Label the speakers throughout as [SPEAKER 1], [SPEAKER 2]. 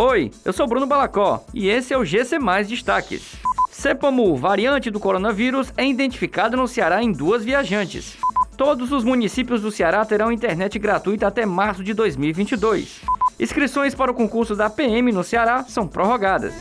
[SPEAKER 1] Oi, eu sou Bruno Balacó e esse é o GC Mais Destaques. Cepamu, variante do coronavírus, é identificada no Ceará em duas viajantes. Todos os municípios do Ceará terão internet gratuita até março de 2022. Inscrições para o concurso da PM no Ceará são prorrogadas.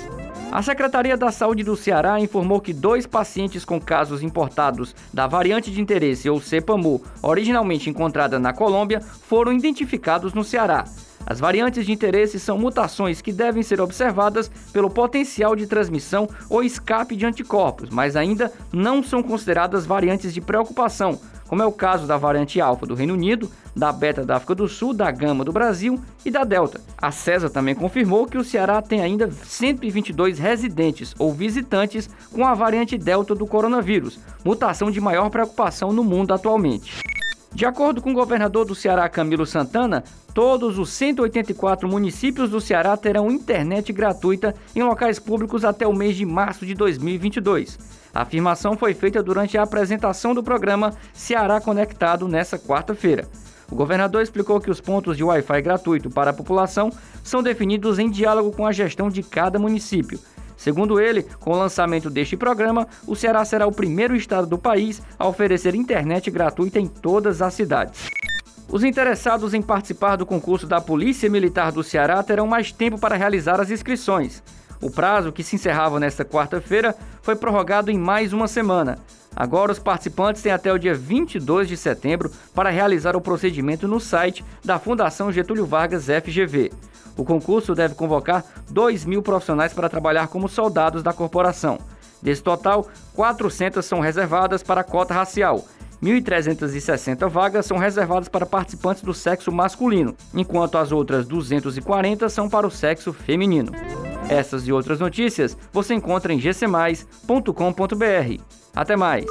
[SPEAKER 1] A Secretaria da Saúde do Ceará informou que dois pacientes com casos importados da variante de interesse ou CEPAMU, originalmente encontrada na Colômbia, foram identificados no Ceará. As variantes de interesse são mutações que devem ser observadas pelo potencial de transmissão ou escape de anticorpos, mas ainda não são consideradas variantes de preocupação, como é o caso da variante alfa do Reino Unido, da beta da África do Sul, da gama do Brasil e da delta. A CESA também confirmou que o Ceará tem ainda 122 residentes ou visitantes com a variante delta do coronavírus, mutação de maior preocupação no mundo atualmente. De acordo com o governador do Ceará, Camilo Santana, todos os 184 municípios do Ceará terão internet gratuita em locais públicos até o mês de março de 2022. A afirmação foi feita durante a apresentação do programa Ceará Conectado nesta quarta-feira. O governador explicou que os pontos de Wi-Fi gratuito para a população são definidos em diálogo com a gestão de cada município Segundo ele, com o lançamento deste programa, o Ceará será o primeiro estado do país a oferecer internet gratuita em todas as cidades. Os interessados em participar do concurso da Polícia Militar do Ceará terão mais tempo para realizar as inscrições. O prazo, que se encerrava nesta quarta-feira, foi prorrogado em mais uma semana. Agora, os participantes têm até o dia 22 de setembro para realizar o procedimento no site da Fundação Getúlio Vargas FGV. O concurso deve convocar 2 mil profissionais para trabalhar como soldados da corporação. Desse total, 400 são reservadas para a cota racial. 1.360 vagas são reservadas para participantes do sexo masculino, enquanto as outras 240 são para o sexo feminino. Essas e outras notícias você encontra em gcmais.com.br. Até mais!